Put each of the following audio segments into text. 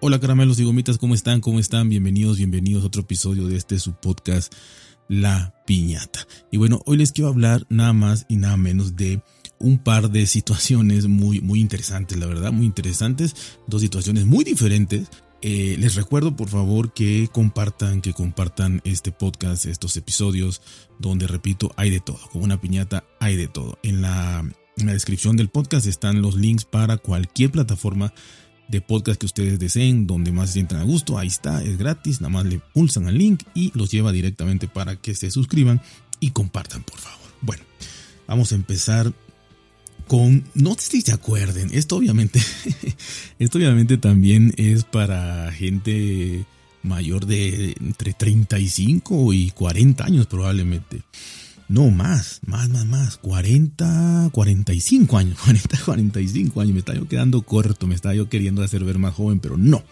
Hola caramelos y gomitas, ¿cómo están? ¿Cómo están? Bienvenidos, bienvenidos a otro episodio de este su podcast La Piñata. Y bueno, hoy les quiero hablar nada más y nada menos de un par de situaciones muy, muy interesantes, la verdad, muy interesantes, dos situaciones muy diferentes. Eh, les recuerdo por favor que compartan, que compartan este podcast, estos episodios, donde repito, hay de todo, con una piñata hay de todo. En la, en la descripción del podcast están los links para cualquier plataforma de podcast que ustedes deseen, donde más se sientan a gusto. Ahí está, es gratis, nada más le pulsan al link y los lleva directamente para que se suscriban y compartan, por favor. Bueno, vamos a empezar con, no sé si se acuerden, esto obviamente, esto obviamente también es para gente mayor de entre 35 y 40 años probablemente. No, más, más, más, más. 40, 45 años. 40, 45 años. Me estaba yo quedando corto. Me estaba yo queriendo hacer ver más joven, pero no.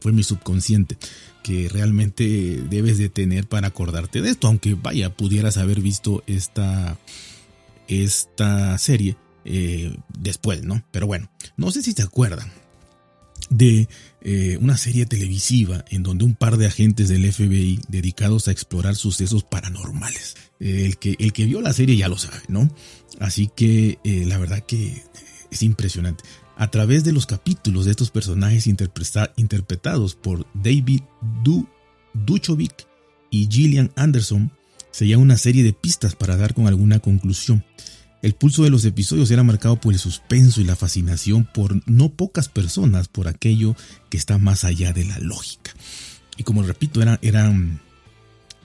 Fue mi subconsciente que realmente debes de tener para acordarte de esto. Aunque vaya, pudieras haber visto esta, esta serie eh, después, ¿no? Pero bueno, no sé si te acuerdan de eh, una serie televisiva en donde un par de agentes del FBI dedicados a explorar sucesos paranormales. Eh, el, que, el que vio la serie ya lo sabe, ¿no? Así que eh, la verdad que es impresionante. A través de los capítulos de estos personajes interpretados por David du Duchovic y Gillian Anderson, se una serie de pistas para dar con alguna conclusión. El pulso de los episodios era marcado por el suspenso y la fascinación por no pocas personas por aquello que está más allá de la lógica. Y como repito, eran, eran,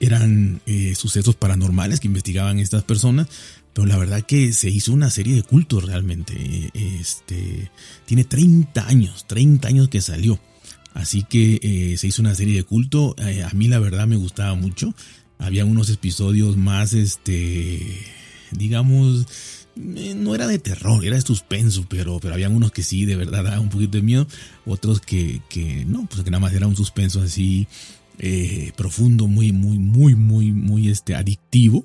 eran eh, sucesos paranormales que investigaban estas personas, pero la verdad que se hizo una serie de cultos realmente. Este, tiene 30 años, 30 años que salió. Así que eh, se hizo una serie de culto. Eh, a mí la verdad me gustaba mucho. Había unos episodios más, este, digamos, eh, no era de terror, era de suspenso, pero, pero había unos que sí, de verdad, daban un poquito de miedo, otros que, que no, pues que nada más era un suspenso así eh, profundo, muy, muy, muy, muy, muy este, adictivo.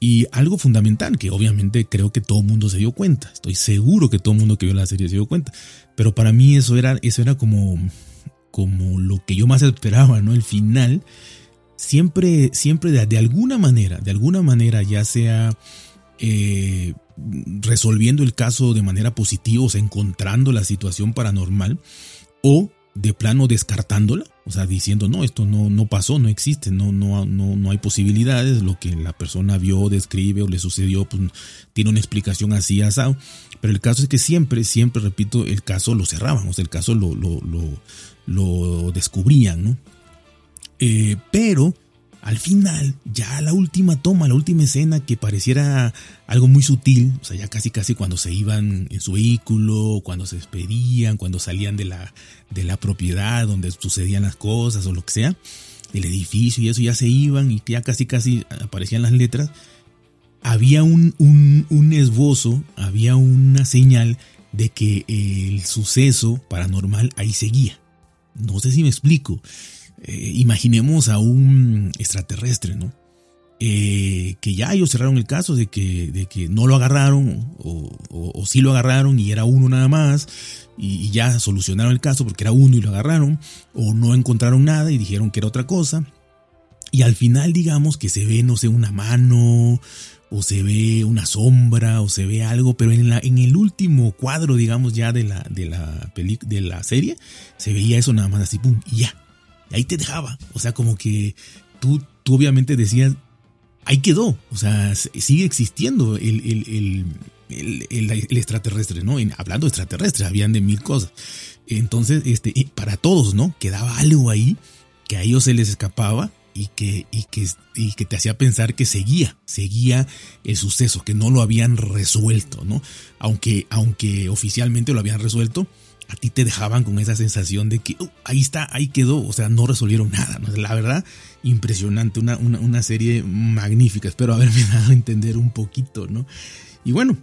Y algo fundamental que obviamente creo que todo el mundo se dio cuenta. Estoy seguro que todo el mundo que vio la serie se dio cuenta. Pero para mí eso era, eso era como, como lo que yo más esperaba, ¿no? El final. Siempre, siempre de, de alguna manera, de alguna manera, ya sea eh, resolviendo el caso de manera positiva, o sea, encontrando la situación paranormal, o de plano descartándola, o sea, diciendo, no, esto no, no pasó, no existe, no, no, no, no hay posibilidades, lo que la persona vio, describe o le sucedió, pues tiene una explicación así, asado. Pero el caso es que siempre, siempre, repito, el caso lo cerraban, o sea, el caso lo, lo, lo, descubrían, ¿no? Eh, pero al final, ya la última toma, la última escena que pareciera algo muy sutil, o sea, ya casi casi cuando se iban en su vehículo, cuando se despedían, cuando salían de la, de la propiedad donde sucedían las cosas o lo que sea, el edificio y eso ya se iban y ya casi casi aparecían las letras, había un, un, un esbozo, había una señal de que el suceso paranormal ahí seguía. No sé si me explico. Eh, imaginemos a un extraterrestre, ¿no? Eh, que ya ellos cerraron el caso de que, de que no lo agarraron o, o, sí lo agarraron y era uno nada más y, ya solucionaron el caso porque era uno y lo agarraron o no encontraron nada y dijeron que era otra cosa y al final digamos que se ve no sé una mano o se ve una sombra o se ve algo pero en, la, en el último cuadro digamos ya de la, de la, de la serie se veía eso nada más así pum y ya ahí te dejaba. O sea, como que tú, tú obviamente decías, ahí quedó. O sea, sigue existiendo el, el, el, extraterrestre, ¿no? hablando de extraterrestre, habían de mil cosas. Entonces, este, para todos, ¿no? Quedaba algo ahí que a ellos se les escapaba y que, y que, y que te hacía pensar que seguía, seguía el suceso, que no lo habían resuelto, ¿no? Aunque, aunque oficialmente lo habían resuelto, a ti te dejaban con esa sensación de que uh, ahí está, ahí quedó, o sea, no resolvieron nada. La verdad, impresionante, una, una, serie magnífica. Espero haberme dado a entender un poquito, ¿no? Y bueno,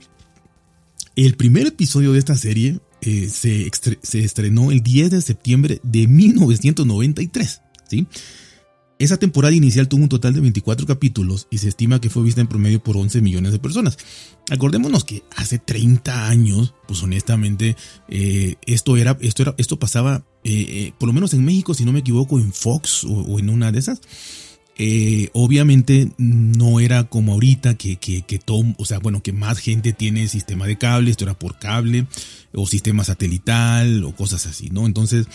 el primer episodio de esta serie eh, se, se, estrenó el 10 de septiembre de 1993, ¿sí? Esa temporada inicial tuvo un total de 24 capítulos y se estima que fue vista en promedio por 11 millones de personas. Acordémonos que hace 30 años, pues honestamente, eh, esto era, esto era, esto pasaba, eh, eh, por lo menos en México, si no me equivoco, en Fox o, en una de esas. Obviamente no era como ahorita que, que, que o sea, bueno, que más gente tiene sistema de cable, esto era por cable o sistema satelital o cosas así, ¿no? Entonces,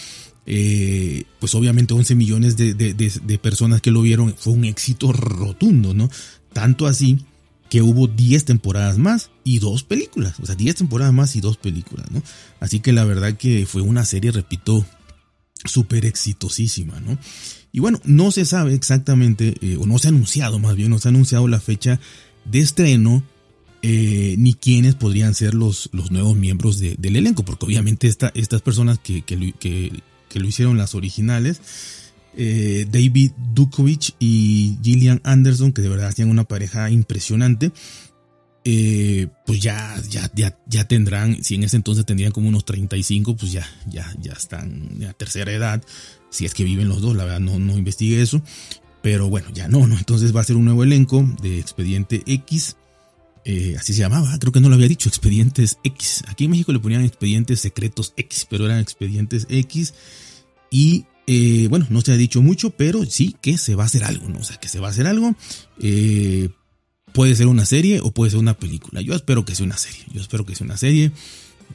eh, pues obviamente 11 millones de, personas que lo vieron fue un éxito rotundo, ¿no? Tanto así que hubo 10 temporadas más y dos películas, o sea, 10 temporadas más y dos películas, ¿no? Así que la verdad que fue una serie, repito, súper exitosísima, ¿no? Y bueno, no se sabe exactamente, eh, o no se ha anunciado más bien, no se ha anunciado la fecha de estreno, eh, ni quiénes podrían ser los, los nuevos miembros del elenco, porque obviamente esta, estas personas que, que, que, que lo hicieron las originales. Eh, David Dukovich y Gillian Anderson, que de verdad hacían una pareja impresionante. Eh, pues ya, ya, ya, ya tendrán, si en ese entonces tendrían como unos 35, pues ya, ya, ya están a tercera edad. Si es que viven los dos, la verdad no, no investigué eso. Pero bueno, ya no, no. Entonces va a ser un nuevo elenco de Expediente X. Eh, así se llamaba, creo que no lo había dicho, Expedientes X. Aquí en México le ponían Expedientes Secretos X, pero eran Expedientes X. Y eh, bueno, no se ha dicho mucho, pero sí que se va a hacer algo, ¿no? O sea, que se va a hacer algo. Eh, puede ser una serie o puede ser una película. Yo espero que sea una serie. Yo espero que sea una serie.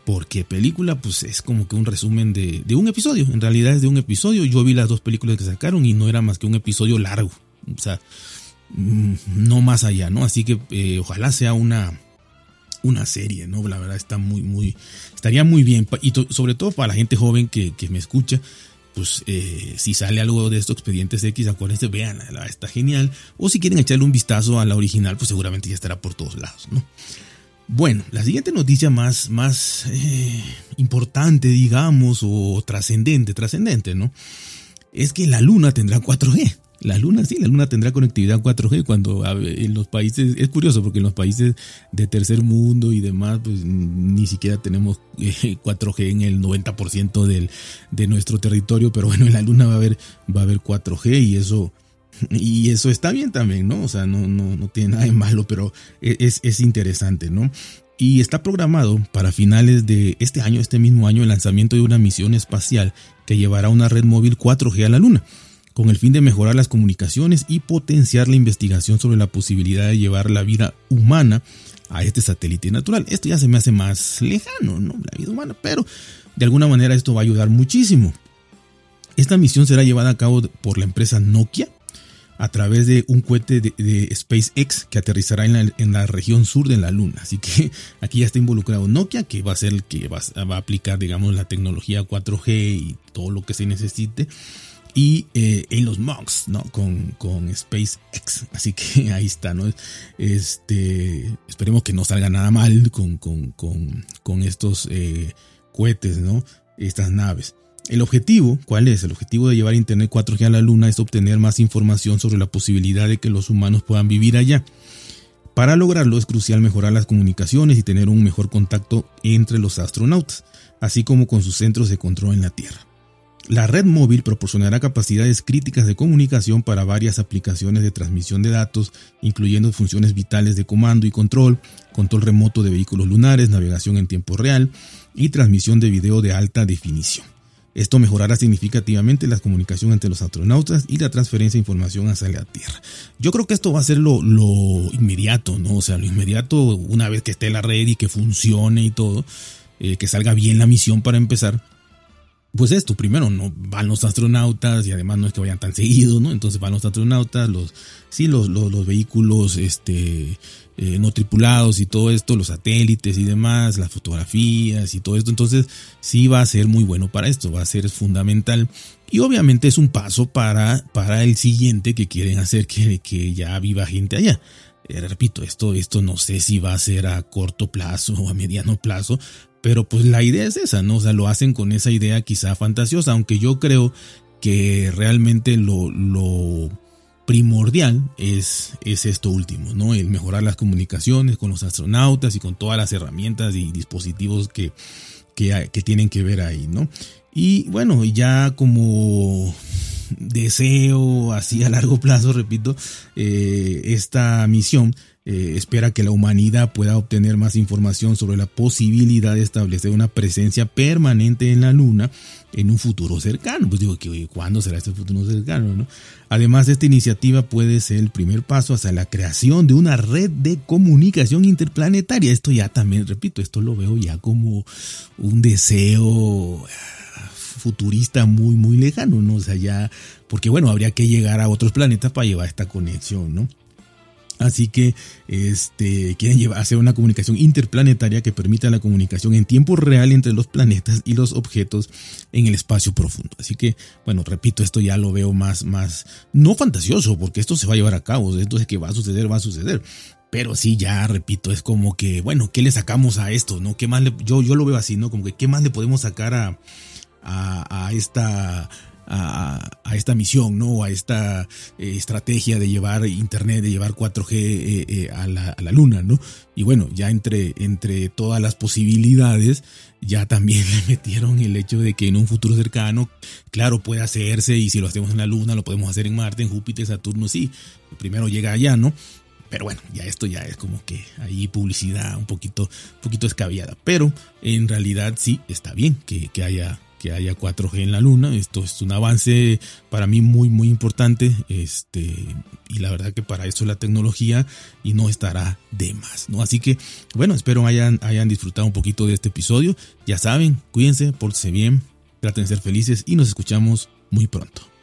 Porque película, pues es como que un resumen de, de un episodio. En realidad es de un episodio. Yo vi las dos películas que sacaron y no era más que un episodio largo. O sea, Mm, no más allá, ¿no? Así que eh, ojalá sea una, una serie, ¿no? La verdad está muy, muy, estaría muy bien. Y sobre todo para la gente joven que, me escucha, pues eh, si sale algo de estos expedientes X, acuérdense, vean, está genial. O si quieren echarle un vistazo a la original, pues seguramente ya estará por todos lados, ¿no? Bueno, la siguiente noticia más, más eh, importante, digamos, o trascendente, trascendente, ¿no? Es que la luna tendrá 4G. La luna sí, la luna tendrá conectividad 4G cuando en los países, es curioso porque en los países de tercer mundo y demás, pues ni siquiera tenemos 4G eh, en el 90% del, de nuestro territorio, pero bueno, en la luna va a haber, va a haber 4G y eso, y eso está bien también, ¿no? O sea, no, no, no tiene nada de malo, pero e, es, es interesante, ¿no? Y está programado para finales de este año, este mismo año, el lanzamiento de una misión espacial que llevará una red móvil 4G a la Luna con el fin de mejorar las comunicaciones y potenciar la investigación sobre la posibilidad de llevar la vida humana a este satélite natural. Esto ya se me hace más lejano, ¿no? La vida humana, pero de alguna manera esto va a ayudar muchísimo. Esta misión será llevada a cabo por la empresa Nokia a través de un cohete de, SpaceX que aterrizará en la, en la, región sur de la Luna. Así que aquí ya está involucrado Nokia, que va a ser el que va, va a aplicar, digamos, la tecnología 4G y todo lo que se necesite y eh, los MOX, ¿no? Con, con SpaceX. Así que ahí está, ¿no? Este, esperemos que no salga nada mal con, con, con, con estos eh, cohetes, ¿no? Estas naves. El objetivo, ¿cuál es? El objetivo de llevar Internet 4G a la Luna es obtener más información sobre la posibilidad de que los humanos puedan vivir allá. Para lograrlo es crucial mejorar las comunicaciones y tener un mejor contacto entre los astronautas, así como con sus centros de control en la Tierra. La red móvil proporcionará capacidades críticas de comunicación para varias aplicaciones de transmisión de datos, incluyendo funciones vitales de comando y control, control remoto de vehículos lunares, navegación en tiempo real y transmisión de video de alta definición. Esto mejorará significativamente la comunicación entre los astronautas y la transferencia de información hacia la Tierra. Yo creo que esto va a ser lo, inmediato, ¿no? O sea, lo inmediato una vez que esté la red y que funcione y todo, eh, que salga bien la misión para empezar pues esto, primero no van los astronautas y además no es que vayan tan seguidos, ¿no? Entonces van los astronautas, los, sí, los, los, vehículos, este, eh, no tripulados y todo esto, los satélites y demás, las fotografías y todo esto. Entonces sí va a ser muy bueno para esto, va a ser fundamental. Y obviamente es un paso para, para el siguiente que quieren hacer que, que ya viva gente allá. Eh, repito, esto, esto no sé si va a ser a corto plazo o a mediano plazo, pero pues la idea es esa, ¿no? O sea, lo hacen con esa idea quizá fantasiosa, aunque yo creo que realmente lo, lo primordial es, es esto último, ¿no? El mejorar las comunicaciones con los astronautas y con todas las herramientas y dispositivos que, que, que tienen que ver ahí, ¿no? Y bueno, ya como deseo así a largo plazo, repito, eh, esta misión eh, espera que la humanidad pueda obtener más información sobre la posibilidad de establecer una presencia permanente en la Luna en un futuro cercano. Pues digo, que ¿cuándo será este futuro cercano? No? Además, esta iniciativa puede ser el primer paso hacia la creación de una red de comunicación interplanetaria. Esto ya también, repito, esto lo veo ya como un deseo futurista muy, muy lejano, ¿no? O sea, ya, porque bueno, habría que llegar a otros planetas para llevar esta conexión, ¿no? Así que este, quieren llevar, hacer una comunicación interplanetaria que permita la comunicación en tiempo real entre los planetas y los objetos en el espacio profundo. Así que, bueno, repito, esto ya lo veo más, más, no fantasioso, porque esto se va a llevar a cabo, esto es que va a suceder, va a suceder. Pero sí, ya repito, es como que, bueno, ¿qué le sacamos a esto? ¿No? ¿Qué más le, yo, yo lo veo así, ¿no? Como que, ¿qué más le podemos sacar a, a, a esta a, esta misión, ¿no? A esta eh, estrategia de llevar Internet, de llevar 4G eh, eh, a, la, Luna, ¿no? Y bueno, ya entre, entre todas las posibilidades, ya también le metieron el hecho de que en un futuro cercano, claro, puede hacerse y si lo hacemos en la Luna, lo podemos hacer en Marte, en Júpiter, Saturno, sí. Primero llega allá, ¿no? Pero bueno, ya esto ya es como que ahí publicidad un poquito, un poquito escabiada. Pero en realidad sí está bien que, que haya que haya 4G en la luna. Esto es un avance para mí muy muy importante. Este, y la verdad que para eso la tecnología y no estará de más, ¿no? Así que bueno, espero hayan, hayan disfrutado un poquito de este episodio. Ya saben, cuídense, pórtense bien, traten de ser felices y nos escuchamos muy pronto.